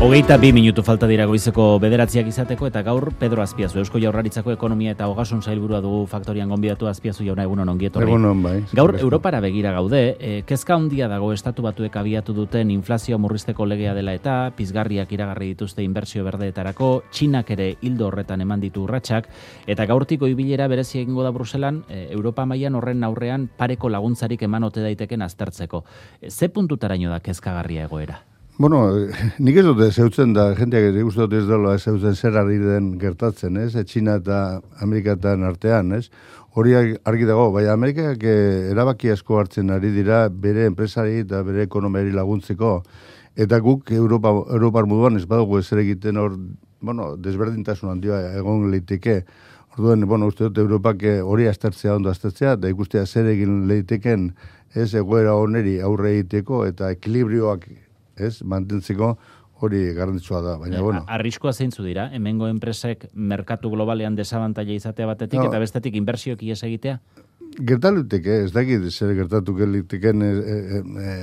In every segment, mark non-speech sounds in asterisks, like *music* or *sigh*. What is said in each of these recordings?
Hogeita bi minutu falta dira goizeko bederatziak izateko eta gaur Pedro Azpiazu, Eusko Jaurlaritzako Ekonomia eta Ogasun Sailburua dugu faktorian gonbidatu Azpiazu jauna egunon ongietorri. Egunon bai. Gaur Europara begira gaude, e, kezka handia dago estatu batuek abiatu duten inflazio murrizteko legea dela eta pizgarriak iragarri dituzte inbertsio berdeetarako, Txinak ere hildo horretan eman ditu urratsak eta gaurtiko ibilera berezi egingo da Bruselan, e, Europa mailan horren aurrean pareko laguntzarik eman ote daiteken aztertzeko. E, ze puntutaraino da kezkagarria egoera? Bueno, *laughs* nik ez dute zeutzen da, jendeak ez dut ez dela zeutzen zer ari den gertatzen, ez? E, Txina eta Amerikatan artean, ez? Hori argi dago, bai Amerikak eh, erabaki asko hartzen ari dira bere enpresari eta bere ekonomiari laguntzeko. Eta guk Europa, Europar moduan ez badugu ez egiten hor, bueno, desberdintasun handia egon leiteke. Orduan, bueno, uste dut Europak eh, hori aztertzea ondo aztertzea, da ikustea zer egin leiteken ez egoera oneri aurre egiteko eta ekilibrioak ez, mantentzeko hori garrantzitsua da, baina, bueno. Arriskoa zeintzu dira, hemengo enpresek merkatu globalean desabantaia izatea batetik, eta bestetik inbersioak ies egitea? Gertaluteke, ez dakit zer gertatu geliteken, e, e, e,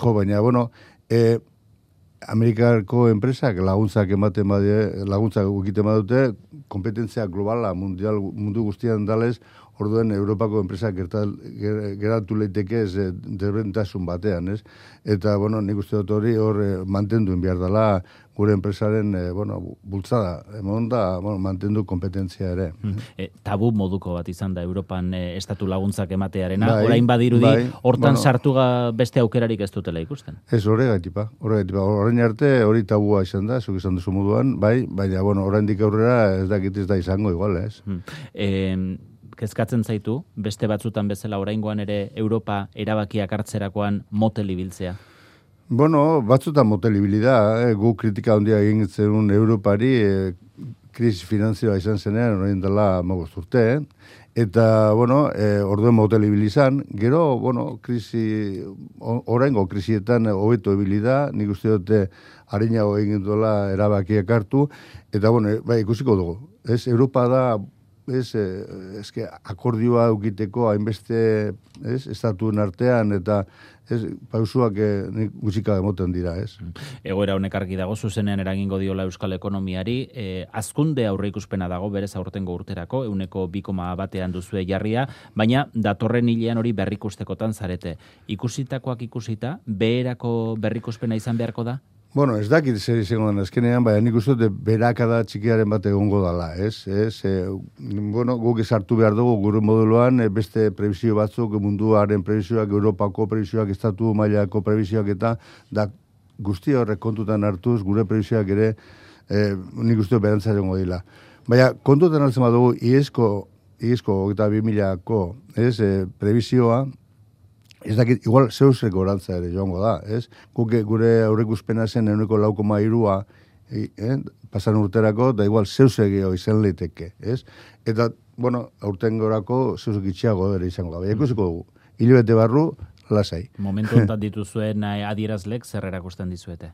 jo, baina, bueno, e, Amerikarko enpresak laguntzak ematen badie, laguntzak ukiten badute, kompetentzia globala mundial, mundu guztian dalez, orduen Europako enpresak geratu leiteke ez derbentasun batean, ez? Eta, bueno, nik uste dut hori hor eh, mantendu behar dela gure enpresaren, eh, bueno, bultzada, emon da, bueno, mantendu kompetentzia ere. E, tabu moduko bat izan da Europan estatu laguntzak ematearena, bai, orain badirudi, bai, hortan bueno, sartu beste aukerarik ez dutela ikusten. Ez, horre gaitipa, horre gaitipa, orain arte hori tabua izan da, zuk izan duzu moduan, bai, baina, bueno, orain dik aurrera ez dakit ez da izango igual, ez? Mm kezkatzen zaitu, beste batzutan bezala oraingoan ere Europa erabakiak hartzerakoan motel ibiltzea? Bueno, batzutan motel ibilida, eh? gu kritika handia egin zenun Europari, eh, krisi finanzioa izan zenean, orain dela magoz urte, eh? Eta, bueno, eh, orduen motel ibilizan, gero, bueno, krisi, oraingo krisietan hobeto ibilida, nik uste dute harinago egin duela erabakiak hartu, eta, bueno, bai, ikusiko dugu. Ez, Europa da ez, eh, eske akordioa ukiteko hainbeste, ez, estatuen artean eta ez, pausuak e, gutxika emoten dira, ez. Egoera honek argi dago zuzenean eragingo diola euskal ekonomiari, e, azkunde aurre ikuspena dago berez aurtengo urterako, euneko bikoma batean duzue jarria, baina datorren hilean hori berrikustekotan zarete. Ikusitakoak ikusita, beherako berrikuspena izan beharko da? Bueno, ez dakit zer izango den azkenean, baina nik uste dut berakada txikiaren bat egongo dala, ez? ez e, bueno, guk esartu behar dugu gure moduloan, e, beste prebizio batzuk, munduaren prebizioak, Europako prebizioak, Estatu mailako prebizioak eta da guzti horrek kontutan hartuz, gure prebizioak ere e, nik uste dut berantza egongo dila. Baina kontutan hartzen badugu, iesko, iesko, eta bi milako, ez, e, prebizioa, Ez dakit, igual zeusek orantza ere joango da, ez? Guke gure aurrekuspena zen euneko lauko mairua eh, pasan urterako, da igual zeusek izan leiteke, ez? Eta, bueno, aurten gorako zeusek itxiago ere izango da. Ikusiko dugu, hilibete barru, lasai. Momentu ontat dituzuen eh, adierazlek zer erakusten dizuete?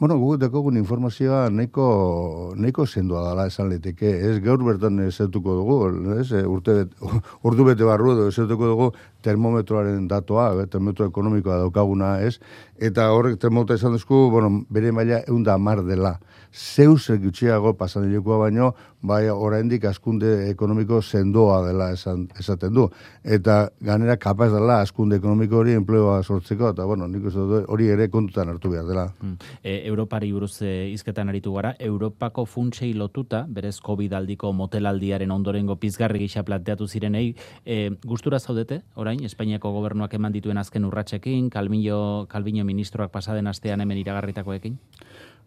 Bueno, gu dekogun informazioa nahiko, nahiko zendua dala esan liteke. Ez gaur bertan ezetuko dugu, ez? E, urte bet, *laughs* urdu bete barru edo ezetuko dugu termometroaren datoa, e, termometro ekonomikoa daukaguna, ez? Eta horrek termometroa esan duzku, bueno, bere maila eunda mar dela zeus gutxiago pasan baino, bai oraindik askunde ekonomiko sendoa dela esan, esaten du. Eta ganera kapaz dela askunde ekonomiko hori enpleoa sortzeko, eta bueno, nik hori ere kontutan hartu behar dela. Mm. E, Europari buruz e, izketan aritu gara, Europako funtsei lotuta, berez COVID aldiko motelaldiaren ondorengo pizgarri gisa planteatu zirenei, e, gustura zaudete, orain, Espainiako gobernuak eman dituen azken urratsekin, Kalbino, Kalbino ministroak pasaden astean hemen iragarritakoekin?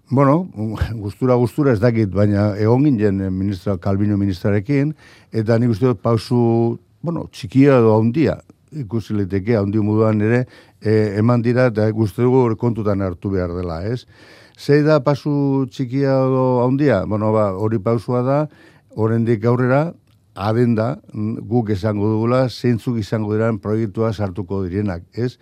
Bueno, *laughs* gustura gustura ez dakit, baina egon ginen ministra, Calvino ministrarekin, eta nik uste dut pausu, bueno, txikia edo handia, ikusi liteke handi moduan ere, e, eman dira eta guzti dugu kontutan hartu behar dela, ez? Zei da pasu txikia edo handia? Bueno, ba, hori pausua da, horrendik aurrera, adenda, guk esango dugula, zeintzuk izango diran proiektua sartuko direnak, ez?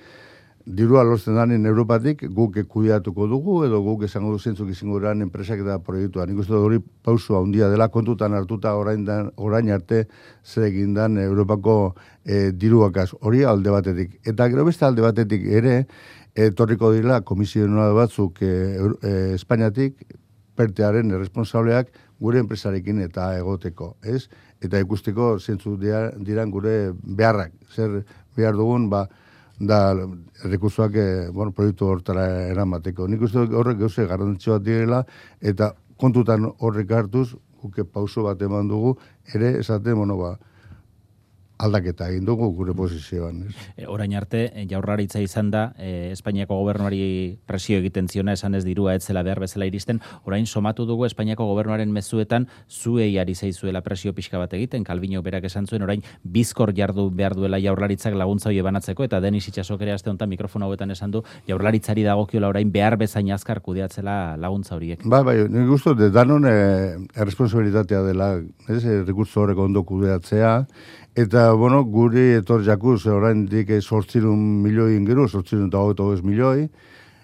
Dirua lortzen danen Europatik guk kudiatuko dugu edo guk esango du zentzuk izango eran enpresak eta proiektua. Nik uste hori pausua handia dela kontutan hartuta orain, dan, orain arte zer egin dan Europako e, diruakaz. Hori alde batetik. Eta gero beste alde batetik ere, etorriko dira komisionua batzuk e, e, Espainiatik pertearen responsableak gure enpresarekin eta egoteko, ez? Eta ikusteko zentzu diran gure beharrak, zer behar dugun, ba, da rekursoak eh, bueno, proiektu hortara eramateko. Nik uste horrek gauze garrantzioa direla, eta kontutan horrek hartuz, guke pauso bat eman dugu, ere esate, bueno, ba, aldaketa egin dugu gure posizioan. Ez? E, orain arte, e, jaurraritza izan da, e, Espainiako gobernuari presio egiten ziona esan ez dirua etzela behar bezala iristen, orain somatu dugu Espainiako gobernuaren mezuetan zuei ari zaizuela presio pixka bat egiten, Kalbino berak esan zuen, orain bizkor jardu behar duela jaurlaritzak laguntza hoi banatzeko, eta Denis Itxasok ere azte honetan mikrofona hauetan esan du, jaurlaritzari dagokiola orain behar bezain azkar kudeatzela laguntza horiek. Ba, bai, nik de danon eh, erresponsabilitatea dela, ez, rekurso horrek ondo kudeatzea, Eta, bueno, guri etor jakuz, orain dik sortzirun milioi ingeru, sortzirun eta hogeto ez milioi,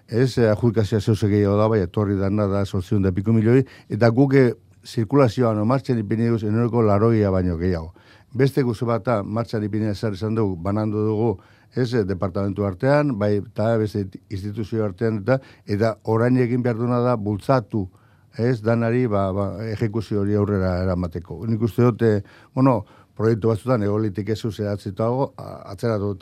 ez, eh, adjudikazia zeus gehiago da, bai, etorri dana da sortzirun da piko milioi, eta guke zirkulazioan o martxan ipini duz, enoreko laroia baino gehiago. Beste guzu bat, martxan ipini zer esan dugu, banandu dugu, ez, eh, departamentu artean, bai, eta beste instituzio artean, eta, eta orain egin behar duna da, bultzatu, ez, danari, ba, ba, ejekuzio hori aurrera eramateko. Nik uste dute, bueno, proiektu batzutan egolitik ez zuzeatzitago, atzeratu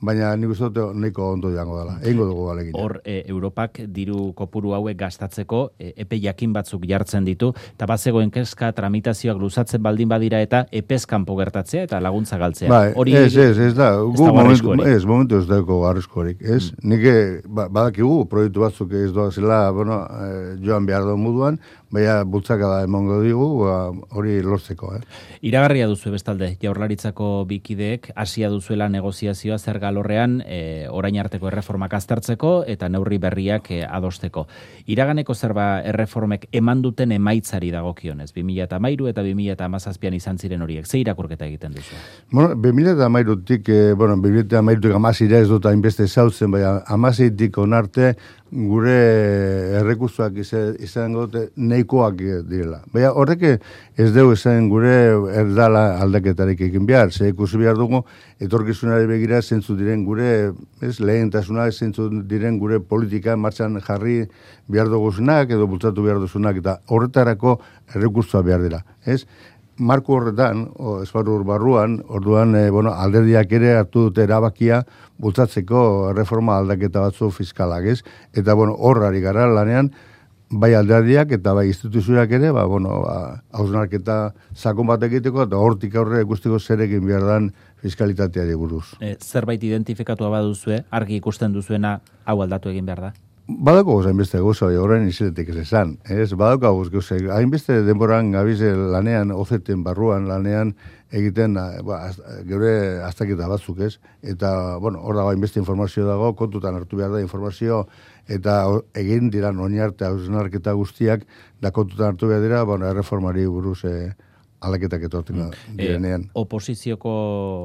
baina nik uste dut nahiko ondo jango dela. Egingo dugu alegin. Hor, e, Europak diru kopuru hauek gastatzeko e, epe jakin batzuk jartzen ditu, eta bazegoen kezka tramitazioak luzatzen baldin badira eta epezkanpo gertatzea eta laguntza galtzea. Bai, Hori, ez, ez, ez da. Gu momentu, ez, momentu ez dago garrizkorik. Ez, mm. nik ba, badakigu proiektu batzuk ez doa zela, bueno, e, joan behar duen moduan, baina bultzaka da emongo digu, ba, hori lortzeko. Eh? Iragarria duzu bestalde, jaurlaritzako bikideek, hasia duzuela negoziazioa zer galorrean, e, orain arteko erreformak aztertzeko eta neurri berriak e, adosteko. Iraganeko zerba erreformek eman duten emaitzari dagokionez, 2000 eta mairu eta 2000 eta amazazpian izan ziren horiek, ze irakurketa egiten duzu? Bueno, 2000 eta mairutik, eh, bueno, 2000 eta mairutik amazira ez dut hainbeste zautzen, baina amazitik onarte, gure errekursoak izango neikoak direla. Baina horrek ez dugu esan gure erdala aldaketarik egin behar, ze ikusi behar dugu etorkizunari begira zentzu diren gure ez, lehentasuna zentzu diren gure politika martxan jarri behar duguzunak edo bultzatu behar duguzunak eta horretarako errekursoa behar dira. Ez? Marko horretan, o, esparru barruan, orduan, e, bueno, alderdiak ere hartu dute erabakia, bultzatzeko reforma aldaketa batzu fiskalak, ez? Eta, bueno, horrari gara lanean, bai alderdiak eta bai instituzioak ere, ba, bueno, ba, hausnarketa sakon bat egiteko, eta hortik aurre ikusteko zerekin behar dan fiskalitateari buruz. E, zerbait identifikatu baduzue, argi ikusten duzuena hau aldatu egin behar da? Badako goza hainbeste goza, horrein iziletik ez esan. Ez, badako goza, hainbeste denboran gabize lanean, ozeten barruan lanean, egiten ba, geure aztaketa batzuk ez. Eta, bueno, hor dago hainbeste informazio dago, kontutan hartu behar da informazio, eta egin dira noni arte hausnarketa guztiak, da kontutan hartu behar dira, bueno, erreformari buruz, eh, alaketak etortzen mm. direnean. E, oposizioko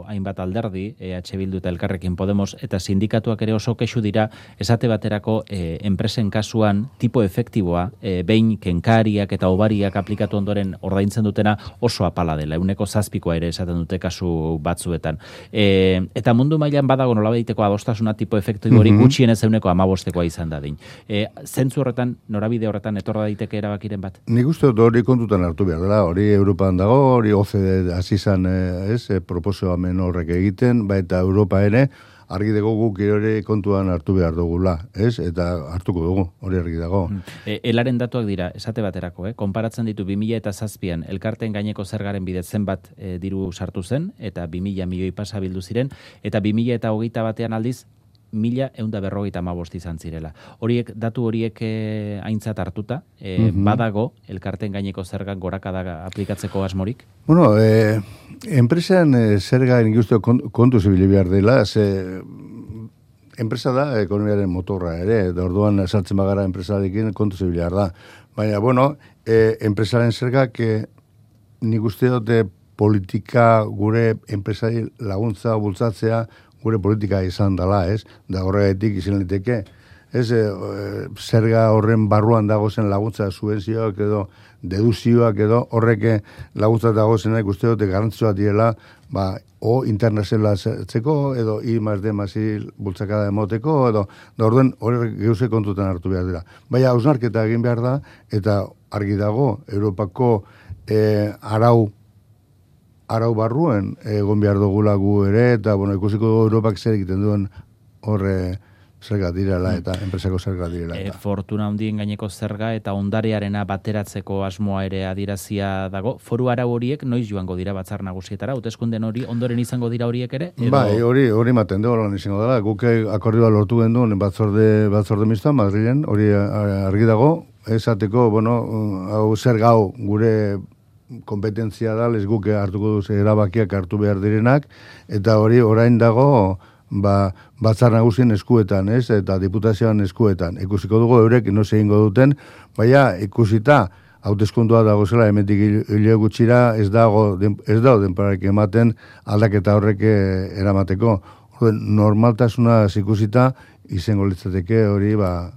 hainbat alderdi, EH Bildu eta Elkarrekin Podemos, eta sindikatuak ere oso kexu dira, esate baterako e, enpresen kasuan tipo efektiboa, e, behin kenkariak eta obariak aplikatu ondoren ordaintzen dutena oso apala dela, euneko zazpikoa ere esaten dute kasu batzuetan. E, eta mundu mailan badago nola behiteko adostasuna tipo efektibo hori mm -hmm. gutxien ez euneko amabostekoa izan da din. E, zentzu horretan, norabide horretan, etorra daiteke erabakiren bat? Nik uste hori kontutan hartu behar dela, hori Europan dago, hori OCDE hasi izan eh, ez, e, horrek egiten, baita Europa ere, argi dugu guk ere kontuan hartu behar dugula, ez? Eta hartuko dugu, hori argi dago. Mm. E, elaren datuak dira, esate baterako, eh? konparatzen ditu 2000 eta zazpian, elkarten gaineko zergaren bidez zenbat e, diru sartu zen, eta 2000 milioi pasa bildu ziren, eta 2000 eta hogeita batean aldiz, mila eunda berrogeita mabost izan zirela. Horiek, datu horiek e, aintzat hartuta, e, badago, elkarten gaineko zergan gorakada aplikatzeko asmorik? Bueno, e, enpresan e, zerga inguztu kontu zibili behar dela, ze enpresa da ekonomiaren motorra ere, da orduan sartzen bagara enpresarekin kontu zibili behar da. Baina, bueno, e, enpresaren zergak e, nik uste dute politika gure enpresari laguntza bultzatzea gure politika izan dela, ez? Da horregatik izan liteke ez, e, zerga horren barruan dagozen laguntza subvenzioak edo deduzioak edo horreke laguntza dagozen uste dute garantzua direla, ba, o internazionalizatzeko edo i más de masil bultzakada emoteko edo da orden hori geuse kontutan hartu behar dira. Baina hausnarketa egin behar da eta argi dago Europako e, arau arau barruen egon behar dugula gu ere eta bueno, ikusiko Europak zer egiten duen horre zerga direla mm. eta enpresako zerga direla. E, fortuna hundien gaineko zerga eta ondarearena bateratzeko asmoa ere adirazia dago. Foru arau horiek noiz joango dira batzar nagusietara? Uteskunden hori ondoren izango dira horiek ere? Edo... Bai, hori hori maten dugu lan izango dela. Guk akordioa lortu gendu batzorde, batzorde mista, Madrilen, hori argi dago. Esateko, bueno, hau zer gau gure kompetentzia da, les guk hartuko duz erabakiak hartu behar direnak, eta hori orain dago, ba, batzar nagusien eskuetan, ez? Eta diputazioan eskuetan. Ikusiko dugu eurek no egingo duten, baina ikusita hauteskundua dago zela hemendik hile gutxira ez dago ez dago denparek ematen aldaketa horrek eh, eramateko. Normaltasuna ikusita izango litzateke hori ba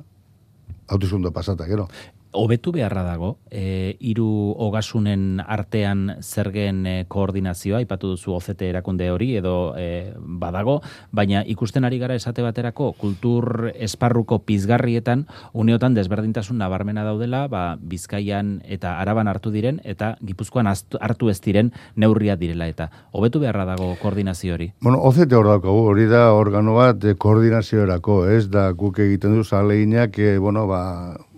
hauteskundua pasata, gero hobetu beharra dago, e, iru hogasunen artean zergen e, koordinazioa, ipatu duzu OCT erakunde hori, edo e, badago, baina ikusten ari gara esate baterako kultur esparruko pizgarrietan, uneotan desberdintasun nabarmena daudela, ba, bizkaian eta araban hartu diren, eta gipuzkoan hartu ez diren neurria direla, eta hobetu beharra dago koordinazio hori. Bueno, OCT hor dago, hori da organo bat koordinazioerako, ez da guk egiten du zaleinak, e, bueno, ba,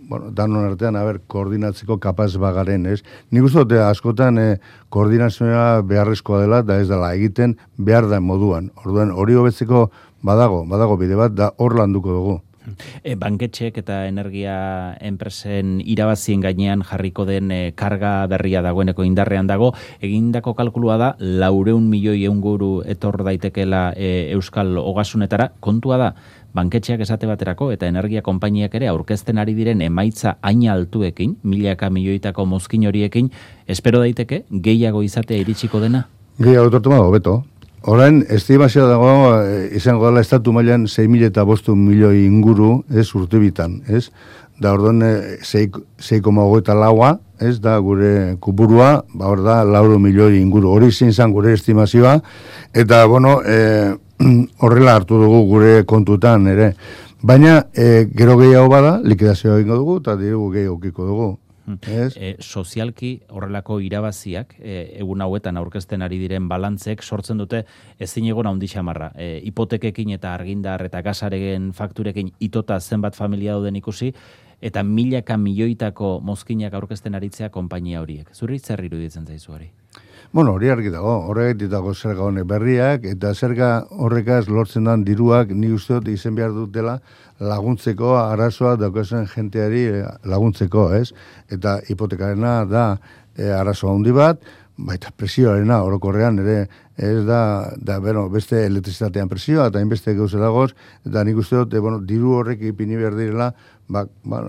bueno, danon artean, haber, koordinatzeko kapaz bagaren, ez? Nik uste dute askotan eh, koordinazioa beharrezkoa dela, da ez dela egiten behar da moduan. Orduan, hori hobetzeko badago, badago bide bat, da hor landuko dugu. E, banketxek eta energia enpresen irabazien gainean jarriko den e, karga berria dagoeneko indarrean dago, egindako kalkulua da, laureun milioi eunguru etor daitekela e, Euskal Ogasunetara, kontua da, banketxeak esate baterako eta energia konpainiak ere aurkezten ari diren emaitza aina altuekin, milaka milioitako mozkin horiekin, espero daiteke gehiago izatea iritsiko dena? Gehiago tortu mago, beto. Orain, estimazio dago, eh, izango dela estatu mailan 6.000 eta bostu milioi inguru, ez, urte bitan, ez? Da, orduan, 6,5 eta laua, ez, da, gure kuburua, ba, hor da, lauro milioi inguru. Hori zintzen gure estimazioa, eta, bueno, eh, horrela hartu dugu gure kontutan ere. Baina e, gero gehiago bada, likidazioa egingo dugu eta diru gehiago okiko dugu. Hmm. E, sozialki horrelako irabaziak e, egun hauetan aurkezten ari diren balantzek sortzen dute ezin egon handi xamarra. E, hipotekekin eta argindar eta gasaregen fakturekin itota zenbat familia dauden ikusi eta milaka milioitako mozkinak aurkezten aritzea konpainia horiek. Zurri zer iruditzen zaizu hori? Bueno, hori argi dago, horrek ditago zerga honek berriak, eta zerga horrekaz lortzen dan diruak, ni uste dut izen behar dutela laguntzeko, arazoa daukazen jenteari eh, laguntzeko, ez? Eta hipotekarena da e, arazoa handi bat, baita presioarena orokorrean ere ez da, da bueno, beste elektrizitatean presioa eta inbeste gauze dagoz, eta nik uste dut, e, bueno, diru horrek ipini behar direla ba, ba,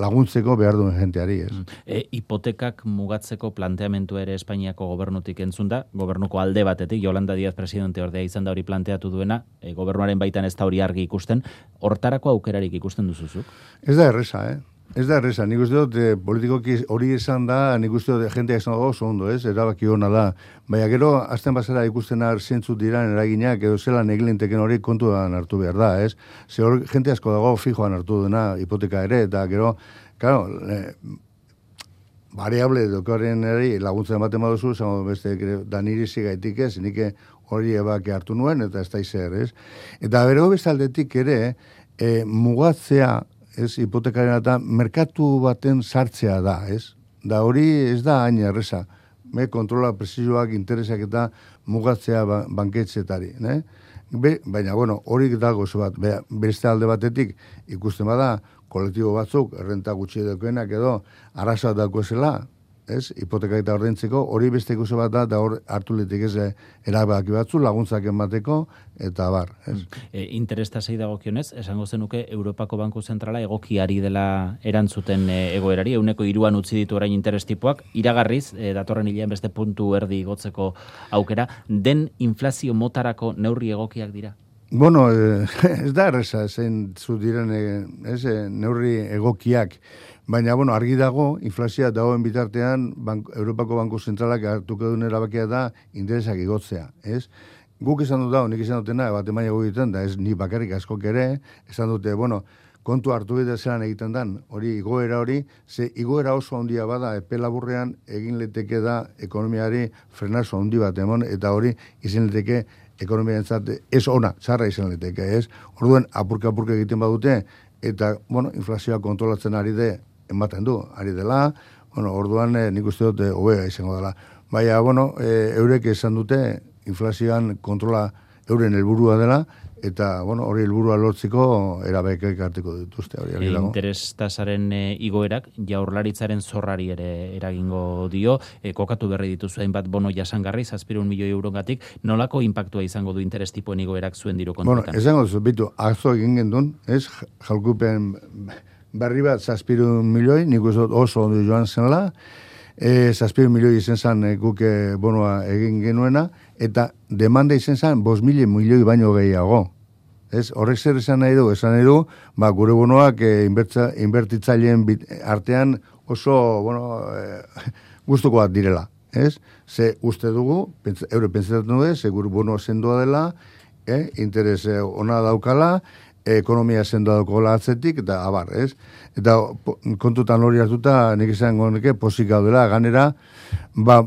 laguntzeko behar duen jenteari, ez. Mm. E, hipotekak mugatzeko planteamentu ere Espainiako gobernutik entzun da, gobernuko alde batetik, Jolanda Diaz presidente ordea izan da hori planteatu duena, e, gobernuaren baitan ez da hori argi ikusten, hortarako aukerarik ikusten duzuzuk? Ez da erresa, eh? Ez da erresa, nik uste dut, eh, politikoki hori esan da, nik uste dut, jentea esan dago, oso ondo, ez, erabaki hona da. Baina gero, azten bazara ikusten ar zentzu diran eraginak, edo zela negilinteken hori kontuan hartu behar da, ez. Ze hori, jente asko dago fijoan hartu dena hipoteka ere, eta gero, claro, le, variable dokoren ere laguntzen ematen baduzu, zango beste, da niri zigaitik ez, nik hori ebake hartu nuen, eta ez da izer, ez. Eta bero bezaldetik ere, e, mugatzea, ez, hipotekaren eta merkatu baten sartzea da, ez? Da hori ez da hain erresa. Me kontrola presizoak interesak eta mugatzea ba, banketxetari, ne? Be, baina, bueno, hori dago zo bat, be, beste alde batetik ikusten bada, kolektibo batzuk, errenta gutxi edo, arraza dako esela, ez, hipoteka eta ordentzeko, hori beste ikusi bat da, da hor hartu litik ez eh, erabaki batzu, laguntzak emateko, eta bar, ez. Mm. E, interesta zei dago kionez, esango zenuke Europako Banku Zentrala egokiari dela erantzuten e, egoerari, euneko iruan utzi ditu orain interestipoak, iragarriz, e, datorren hilean beste puntu erdi gotzeko aukera, den inflazio motarako neurri egokiak dira? Bueno, eh, *laughs* ez da erresa, zein zu diren, eh, ez, eh, neurri egokiak, baina, bueno, argi dago, inflazioa dagoen bitartean, bank, Europako Banko Zentralak hartuko duen erabakia da, interesak igotzea, ez? Guk izan dut da, nik izan dutena, bat emaia egiten da, ez ni bakarrik askok ere, esan dute, bueno, kontu hartu bide zelan egiten dan, hori igoera hori, ze igoera oso handia bada, epe laburrean egin leteke da ekonomiari frenazo handi bat emon, eta hori izin leteke ekonomia entzat, ez ona, txarra izan leteke, ez? Orduen, apurka apurka egiten badute, eta, bueno, inflazioa kontrolatzen ari de, ematen du, ari dela, bueno, orduan eh, nik uste dute hobea izango dela. Baina, bueno, e, eurek esan dute, inflazioan kontrola euren helburua dela, eta bueno, hori helburua lortzeko erabekek hartuko dituzte hori e, Interes tasaren e, igoerak jaurlaritzaren zorrari ere eragingo dio, e, kokatu berri dituzu hainbat bono jasangarri 700 milioi eurogatik, nolako inpaktua izango du interes tipoen igoerak zuen diru kontuetan? Bueno, esango duzu, bitu, azo egin gendun, ez, jalkupen berri bat 700 milioi, nik oso ondo joan zenla, e, 700 milioi izen zan e, guke bonoa egin genuena, eta demanda izen zan 5 milioi baino gehiago. Ez, horrek zer esan nahi du, esan nahi du, ba, gure bonoak e, inbertitzaileen artean oso, bueno, e, *laughs* guztuko bat direla. Ez? Ze uste dugu, pentsa, eure pentsatzen du, ze gure bonoa zendoa dela, eh, interes ona daukala, ekonomia sendoa daukola atzetik, eta abar, ez? Eta kontutan hori hartuta, nik izango neke, posik gaudela, ganera, ba,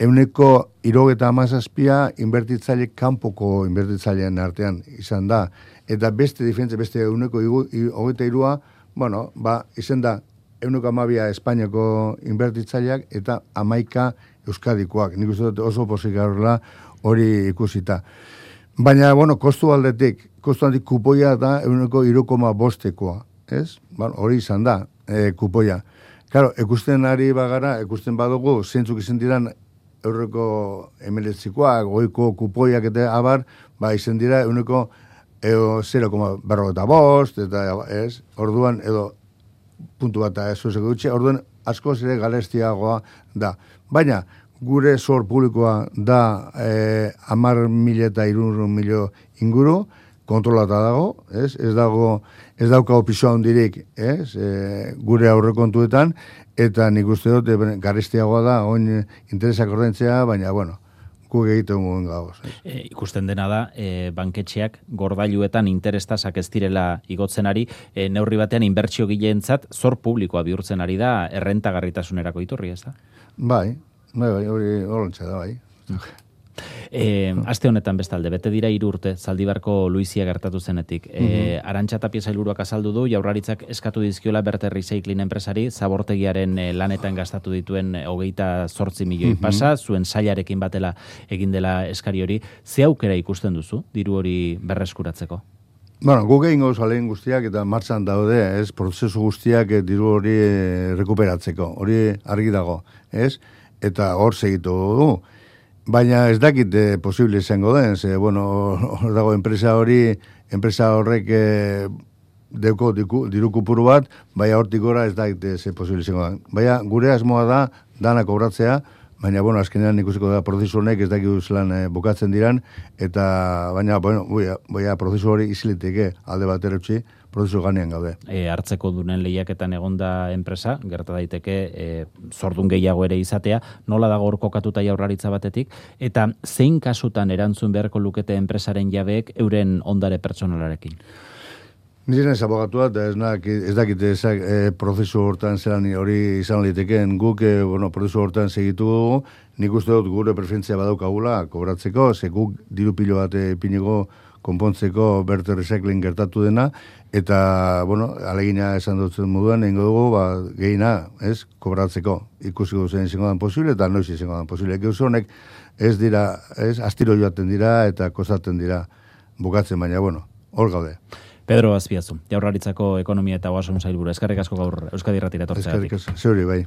euneko irogeta amazazpia inbertitzaile kanpoko inbertitzailean artean izan da, eta beste diferentze, beste euneko hogeita irua, bueno, ba, izan da, euneko amabia Espainiako inbertitzaileak eta amaika Euskadikoak. Nik uste dut oso posik hori ikusita. Baina, bueno, kostu aldetik, kostu aldetik kupoia da euneko irukoma bostekoa. Ez? Bueno, hori izan da, e, kupoia. Claro, ekusten ari bagara, ekusten badugu, zentzuk izan diran eurreko emeletzikoak, goiko kupoiak eta abar, ba, izan dira euneko edo 0,berro eta bost, eta ez, orduan, edo puntu bat ez zuzeko dutxe, orduan asko zire galestiagoa da. Baina, gure zor publikoa da e, amar mila eta irun milio inguru, kontrolata dago, ez, ez dago, ez dauka opisoa hondirik, ez, e, gure aurrekontuetan, eta nik uste dut, e, garestiagoa da, oin interesak ordentzea, baina, bueno, guk egiten guen gauz. E, ikusten dena da, e, banketxeak gordailuetan interestasak ez direla igotzen ari, e, neurri batean inbertsio gileentzat zor publikoa bihurtzen ari da errentagarritasunerako iturri, ez da? Bai, bai, bai, hori hori da, bai. E, aste honetan bestalde, bete dira hiru urte Zaldibarko Luizia gertatu zenetik. E, mm Arantxa Tapia Zailuruak azaldu du, jaurlaritzak eskatu dizkiola Berte Recycling enpresari, zabortegiaren e, lanetan gastatu dituen e, hogeita zortzi milioi pasa, zuen sailarekin batela egin dela eskari hori. Ze aukera ikusten duzu, diru hori berreskuratzeko? Bueno, guk egin gauz guztiak eta martxan daude, ez, prozesu guztiak diru hori rekuperatzeko, hori argi dago, ez, eta hor segitu du. Baina ez dakit eh, posible izango den, ze, bueno, hor dago enpresa hori, enpresa horrek eh, deuko diru kupuru bat, baina hortik gora ez dakit eh, ze posible izango den. Baina gure asmoa da, dana kobratzea, baina, bueno, azkenean ikusiko da prozesu honek ez dakit zelan eh, bukatzen diran, eta, baina, bueno, baina, prozesu hori iziliteke alde bat erotzi, prozesu ganean gaude. E, hartzeko dunen lehiaketan egonda enpresa, gerta daiteke e, zordun gehiago ere izatea, nola dago hor kokatuta jaurlaritza batetik, eta zein kasutan erantzun beharko lukete enpresaren jabeek euren ondare pertsonalarekin? Nire nez abogatua, eta ez, nak, ez dakit ezak e, prozesu hortan zelan hori izan liteken guk, e, bueno, prozesu hortan segitu nik uste dut gure preferentzia badaukagula kobratzeko, ze guk diru pilo bat epiniko konpontzeko berte recycling gertatu dena, eta, bueno, alegina esan dutzen moduan, egingo dugu, ba, gehina, ez, kobratzeko, ikusiko duzen izango dan posible, eta noiz izango dan posible. Eke honek, ez dira, ez, astiro joaten dira, eta kozaten dira, bukatzen, baina, bueno, hor gaude. Pedro Azpiazu, jaurraritzako ekonomia eta oasun zailburu, eskarrik asko gaur Euskadi Ratira tortzea. Eskarrik asko, zeuri, bai.